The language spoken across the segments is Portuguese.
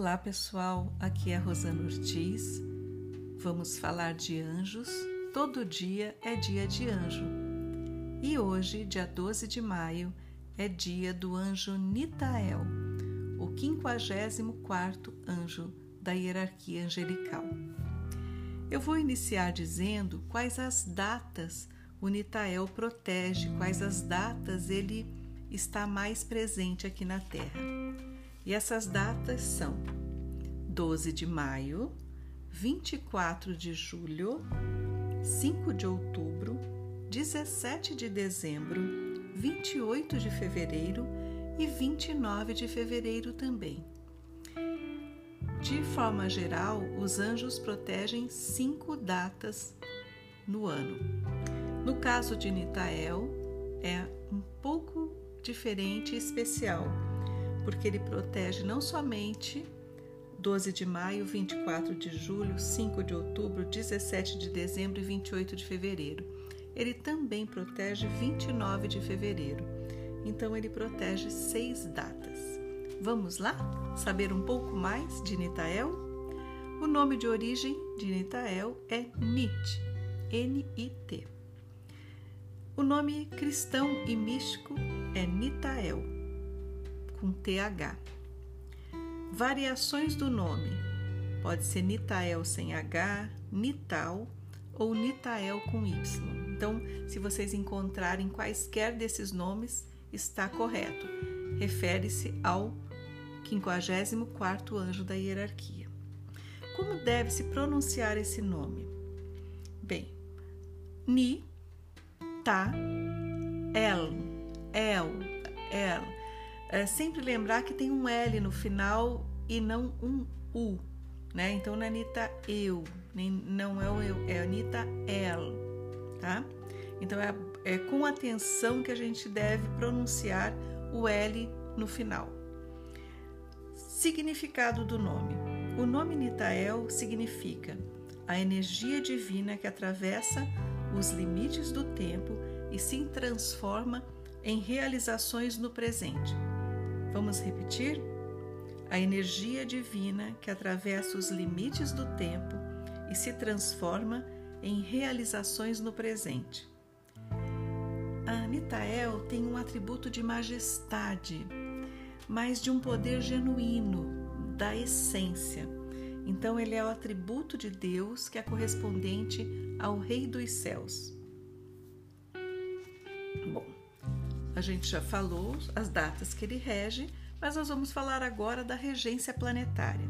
Olá pessoal, aqui é Rosana Ortiz. Vamos falar de anjos. Todo dia é dia de anjo. E hoje, dia 12 de maio, é dia do anjo Nitael, o 54 anjo da hierarquia angelical. Eu vou iniciar dizendo quais as datas o Nitael protege, quais as datas ele está mais presente aqui na Terra. E essas datas são 12 de maio, 24 de julho, 5 de outubro, 17 de dezembro, 28 de fevereiro e 29 de fevereiro também. De forma geral, os anjos protegem cinco datas no ano. No caso de Nitael, é um pouco diferente e especial porque ele protege não somente 12 de maio, 24 de julho, 5 de outubro, 17 de dezembro e 28 de fevereiro. Ele também protege 29 de fevereiro. Então ele protege seis datas. Vamos lá saber um pouco mais de Nitael? O nome de origem de Nitael é Nit, N-I-T. O nome cristão e místico é Nitael com TH. Variações do nome: pode ser Nitael sem H, Nital ou Nitael com Y. Então, se vocês encontrarem quaisquer desses nomes, está correto. Refere-se ao 54º anjo da hierarquia. Como deve se pronunciar esse nome? Bem, Ni, Ta, El, El, El é sempre lembrar que tem um L no final e não um U, né? Então não é Anitta eu, nem, não é o eu, é Anitta el, tá? Então é, é com atenção que a gente deve pronunciar o L no final. Significado do nome: o nome Nitael significa a energia divina que atravessa os limites do tempo e se transforma em realizações no presente. Vamos repetir? A energia divina que atravessa os limites do tempo e se transforma em realizações no presente. A Nitael tem um atributo de majestade, mas de um poder genuíno, da essência. Então, ele é o atributo de Deus que é correspondente ao Rei dos Céus. Bom, a gente já falou as datas que ele rege, mas nós vamos falar agora da regência planetária.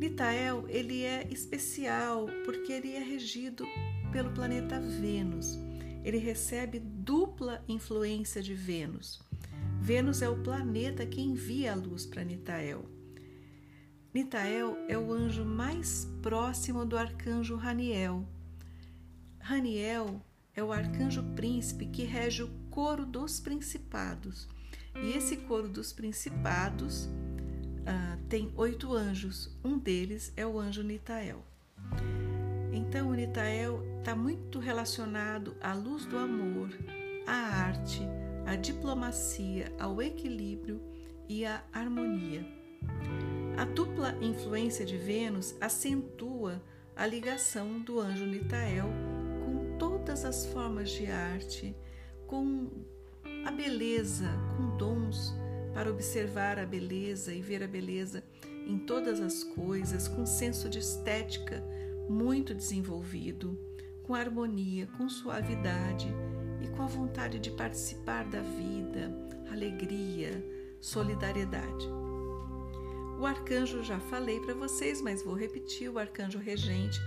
Litael ele é especial porque ele é regido pelo planeta Vênus. Ele recebe dupla influência de Vênus. Vênus é o planeta que envia a luz para Nitael. Nitael é o anjo mais próximo do arcanjo Raniel. Raniel é o arcanjo príncipe que rege o coro dos principados. E esse coro dos principados uh, tem oito anjos. Um deles é o anjo Nitael. Então, o Nitael está muito relacionado à luz do amor, à arte, à diplomacia, ao equilíbrio e à harmonia. A dupla influência de Vênus acentua a ligação do anjo Nitael com todas as formas de arte, com a beleza, com dons para observar a beleza e ver a beleza em todas as coisas, com senso de estética muito desenvolvido, com harmonia, com suavidade e com a vontade de participar da vida, alegria, solidariedade. O arcanjo já falei para vocês, mas vou repetir: o arcanjo regente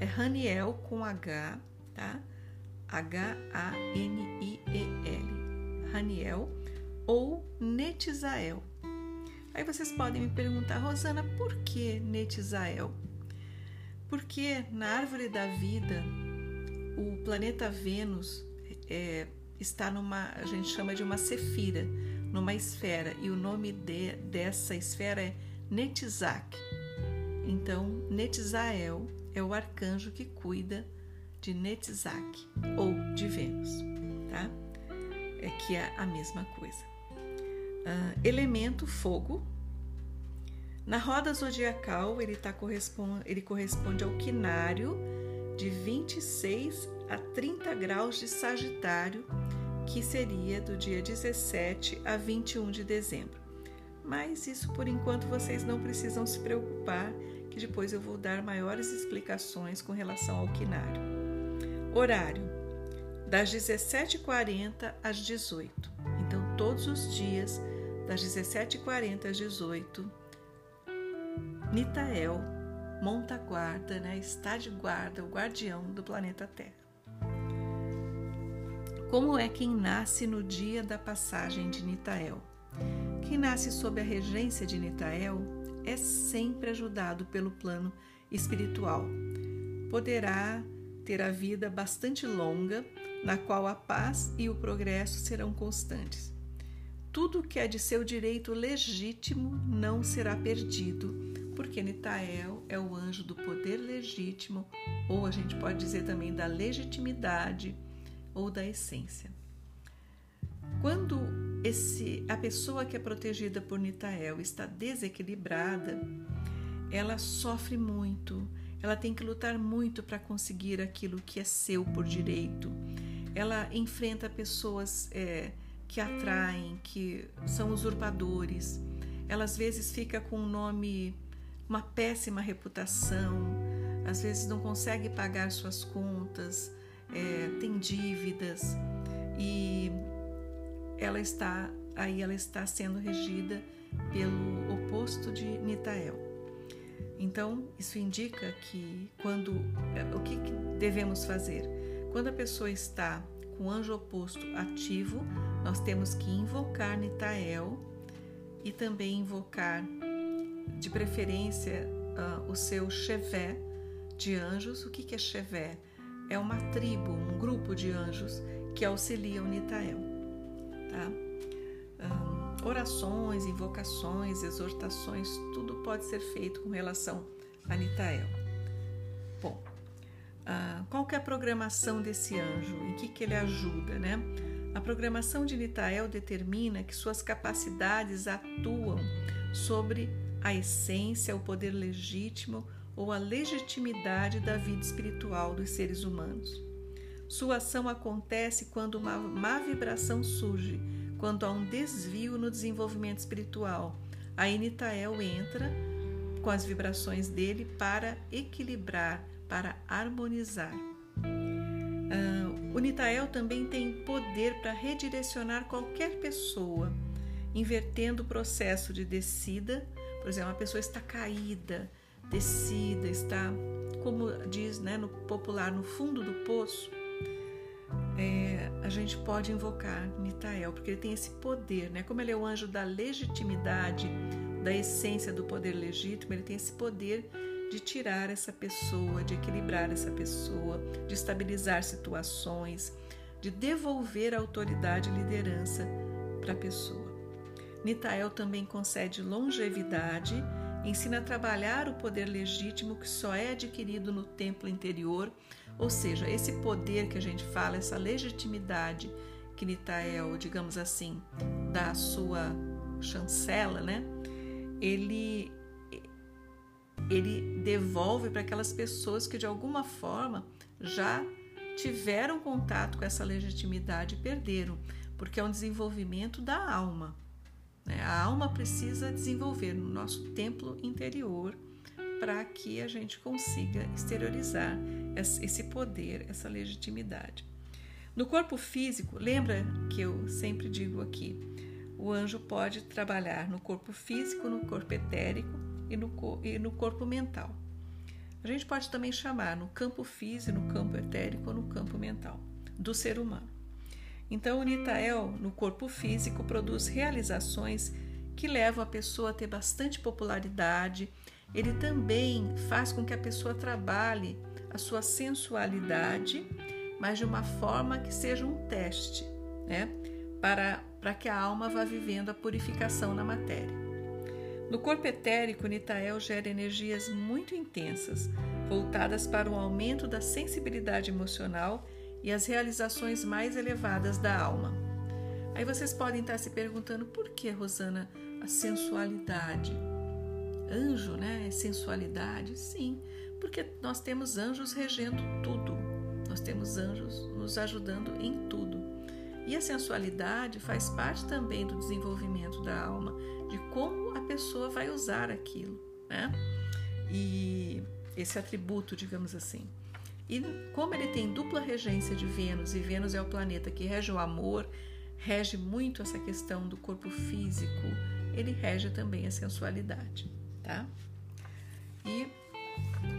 é Raniel com H, tá? H-A-N-I-E-L, Raniel ou Netizael. Aí vocês podem me perguntar, Rosana, por que Netizael? Porque na árvore da vida, o planeta Vênus é, está numa, a gente chama de uma cefira, numa esfera, e o nome de, dessa esfera é Netizak. Então, Netizael é o arcanjo que cuida de Netzach ou de Vênus, tá? É que é a mesma coisa. Uh, elemento fogo. Na roda zodiacal, ele, tá, corresponde, ele corresponde ao quinário de 26 a 30 graus de Sagitário, que seria do dia 17 a 21 de dezembro. Mas isso por enquanto vocês não precisam se preocupar, que depois eu vou dar maiores explicações com relação ao quinário. Horário: das 17h40 às 18 Então, todos os dias, das 17h40 às 18 Nitael monta guarda, né? está de guarda, o guardião do planeta Terra. Como é quem nasce no dia da passagem de Nitael? Quem nasce sob a regência de Nitael é sempre ajudado pelo plano espiritual. Poderá ter a vida bastante longa, na qual a paz e o progresso serão constantes. Tudo que é de seu direito legítimo não será perdido, porque Nitael é o anjo do poder legítimo, ou a gente pode dizer também da legitimidade ou da essência. Quando esse, a pessoa que é protegida por Nitael está desequilibrada, ela sofre muito, ela tem que lutar muito para conseguir aquilo que é seu por direito. Ela enfrenta pessoas é, que atraem, que são usurpadores. Ela às vezes fica com um nome, uma péssima reputação, às vezes não consegue pagar suas contas, é, tem dívidas e ela está aí ela está sendo regida pelo oposto de Nitael. Então isso indica que quando é, o que devemos fazer quando a pessoa está com o anjo oposto ativo, nós temos que invocar Nitael e também invocar de preferência uh, o seu chevé de anjos. O que, que é chevé? é uma tribo, um grupo de anjos que auxiliam Nitael. Tá? Orações, invocações, exortações, tudo pode ser feito com relação a Nitael. Bom, uh, qual que é a programação desse anjo? Em que, que ele ajuda, né? A programação de Nitael determina que suas capacidades atuam sobre a essência, o poder legítimo, ou a legitimidade da vida espiritual dos seres humanos. Sua ação acontece quando uma má vibração surge, quando há um desvio no desenvolvimento espiritual. Aí Nitael entra com as vibrações dele para equilibrar, para harmonizar. Uh, o Nitael também tem poder para redirecionar qualquer pessoa, invertendo o processo de descida. Por exemplo, uma pessoa está caída, descida, está, como diz né, no popular, no fundo do poço, é, a gente pode invocar Nitael, porque ele tem esse poder, né? Como ele é o anjo da legitimidade, da essência do poder legítimo, ele tem esse poder de tirar essa pessoa, de equilibrar essa pessoa, de estabilizar situações, de devolver autoridade e liderança para a pessoa. Nitael também concede longevidade ensina a trabalhar o poder legítimo que só é adquirido no templo interior, ou seja, esse poder que a gente fala, essa legitimidade que Nitael, digamos assim, da sua chancela, né? Ele ele devolve para aquelas pessoas que de alguma forma já tiveram contato com essa legitimidade e perderam, porque é um desenvolvimento da alma. Né? A alma precisa desenvolver no nosso templo interior para que a gente consiga exteriorizar esse poder, essa legitimidade. No corpo físico, lembra que eu sempre digo aqui, o anjo pode trabalhar no corpo físico, no corpo etérico e no, e no corpo mental. A gente pode também chamar no campo físico, no campo etérico ou no campo mental do ser humano. Então, o Nitael, no corpo físico, produz realizações que levam a pessoa a ter bastante popularidade. Ele também faz com que a pessoa trabalhe a sua sensualidade, mas de uma forma que seja um teste, né? Para, para que a alma vá vivendo a purificação na matéria. No corpo etérico, Nitael gera energias muito intensas, voltadas para o aumento da sensibilidade emocional e as realizações mais elevadas da alma. Aí vocês podem estar se perguntando por que, Rosana, a sensualidade? Anjo, né? É sensualidade? Sim, porque nós temos anjos regendo tudo. Nós temos anjos nos ajudando em tudo. E a sensualidade faz parte também do desenvolvimento da alma, de como a pessoa vai usar aquilo, né? E esse atributo, digamos assim. E como ele tem dupla regência de Vênus, e Vênus é o planeta que rege o amor, rege muito essa questão do corpo físico, ele rege também a sensualidade, tá? E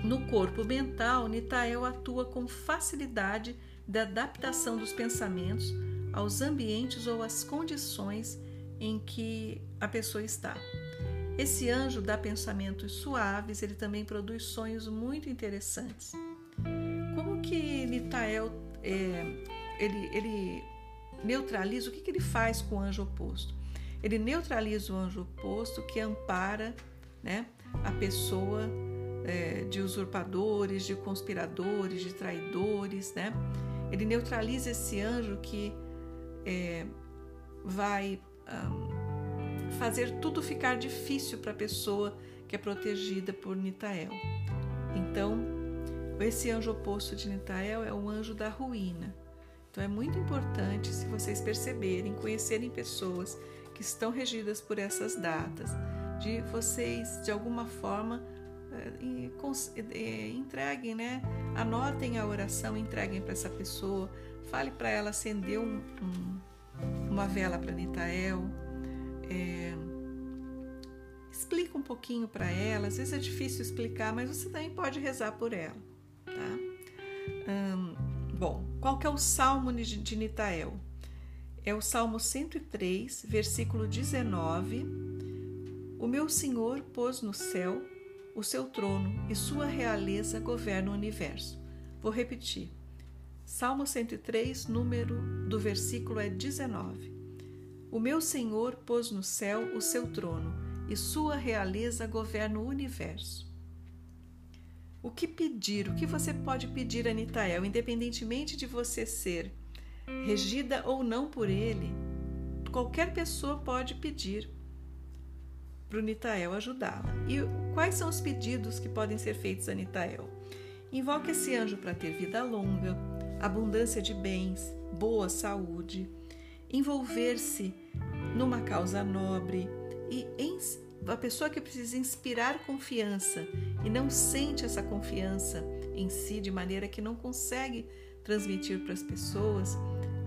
no corpo mental, Nitael atua com facilidade da adaptação dos pensamentos aos ambientes ou às condições em que a pessoa está. Esse anjo dá pensamentos suaves, ele também produz sonhos muito interessantes. Como que Nitael é, ele, ele neutraliza? O que, que ele faz com o anjo oposto? Ele neutraliza o anjo oposto que ampara né, a pessoa é, de usurpadores, de conspiradores, de traidores. Né? Ele neutraliza esse anjo que é, vai um, fazer tudo ficar difícil para a pessoa que é protegida por Nitael. Então, esse anjo oposto de Nitael é o anjo da ruína. Então, é muito importante, se vocês perceberem, conhecerem pessoas que estão regidas por essas datas, de vocês, de alguma forma, eh, eh, entreguem, né? Anotem a oração, entreguem para essa pessoa, fale para ela acender um, um, uma vela para Nitael, é, explica um pouquinho para ela. Às vezes é difícil explicar, mas você também pode rezar por ela, tá? Hum, bom, qual que é o salmo de Nitael? É o Salmo 103, versículo 19. O meu Senhor pôs no céu o seu trono e sua realeza governa o universo. Vou repetir. Salmo 103, número do versículo é 19. O meu Senhor pôs no céu o seu trono e sua realeza governa o universo. O que pedir? O que você pode pedir a Nitael, independentemente de você ser regida ou não por ele? Qualquer pessoa pode pedir para o Nitael ajudá-la. E quais são os pedidos que podem ser feitos a Nitael? Invoque esse anjo para ter vida longa, abundância de bens, boa saúde, envolver-se numa causa nobre e a pessoa que precisa inspirar confiança e não sente essa confiança em si de maneira que não consegue transmitir para as pessoas,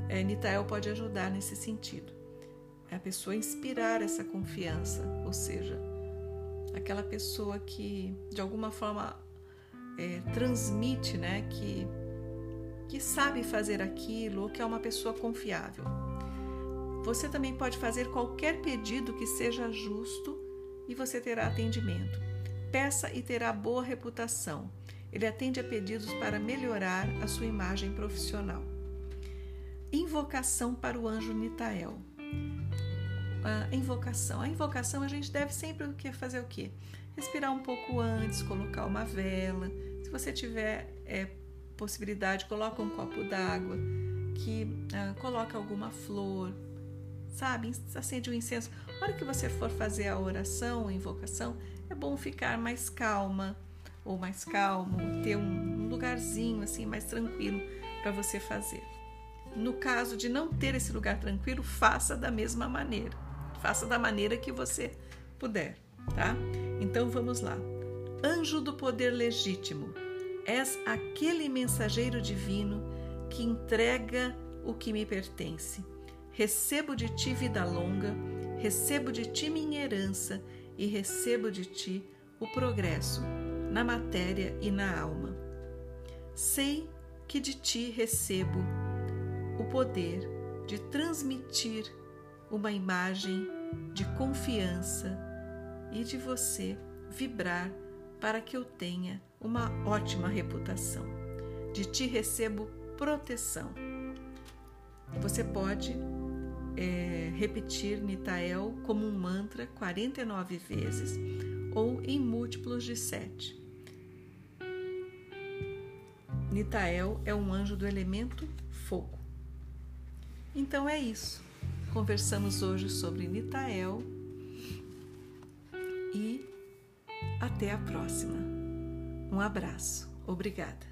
é, Nitael pode ajudar nesse sentido. É a pessoa inspirar essa confiança, ou seja, aquela pessoa que de alguma forma é, transmite, né, que que sabe fazer aquilo ou que é uma pessoa confiável. Você também pode fazer qualquer pedido que seja justo e você terá atendimento. Peça e terá boa reputação. Ele atende a pedidos para melhorar a sua imagem profissional. Invocação para o anjo Nitael. A invocação. A invocação a gente deve sempre fazer o quê? Respirar um pouco antes, colocar uma vela. Se você tiver é, possibilidade, coloca um copo d'água, que ah, coloca alguma flor, sabe? Acende o um incenso. Na hora que você for fazer a oração, a invocação, é bom ficar mais calma ou mais calmo, ter um lugarzinho assim mais tranquilo para você fazer. No caso de não ter esse lugar tranquilo, faça da mesma maneira. Faça da maneira que você puder, tá? Então vamos lá. Anjo do poder legítimo, És aquele mensageiro divino que entrega o que me pertence. Recebo de ti vida longa, recebo de ti minha herança e recebo de ti o progresso na matéria e na alma. Sei que de ti recebo o poder de transmitir uma imagem de confiança e de você vibrar para que eu tenha uma ótima reputação. De ti recebo proteção. Você pode é, repetir Nitael como um mantra 49 vezes ou em múltiplos de 7. Nitael é um anjo do elemento fogo. Então é isso. Conversamos hoje sobre Nitael e Até a próxima. Um abraço. Obrigada.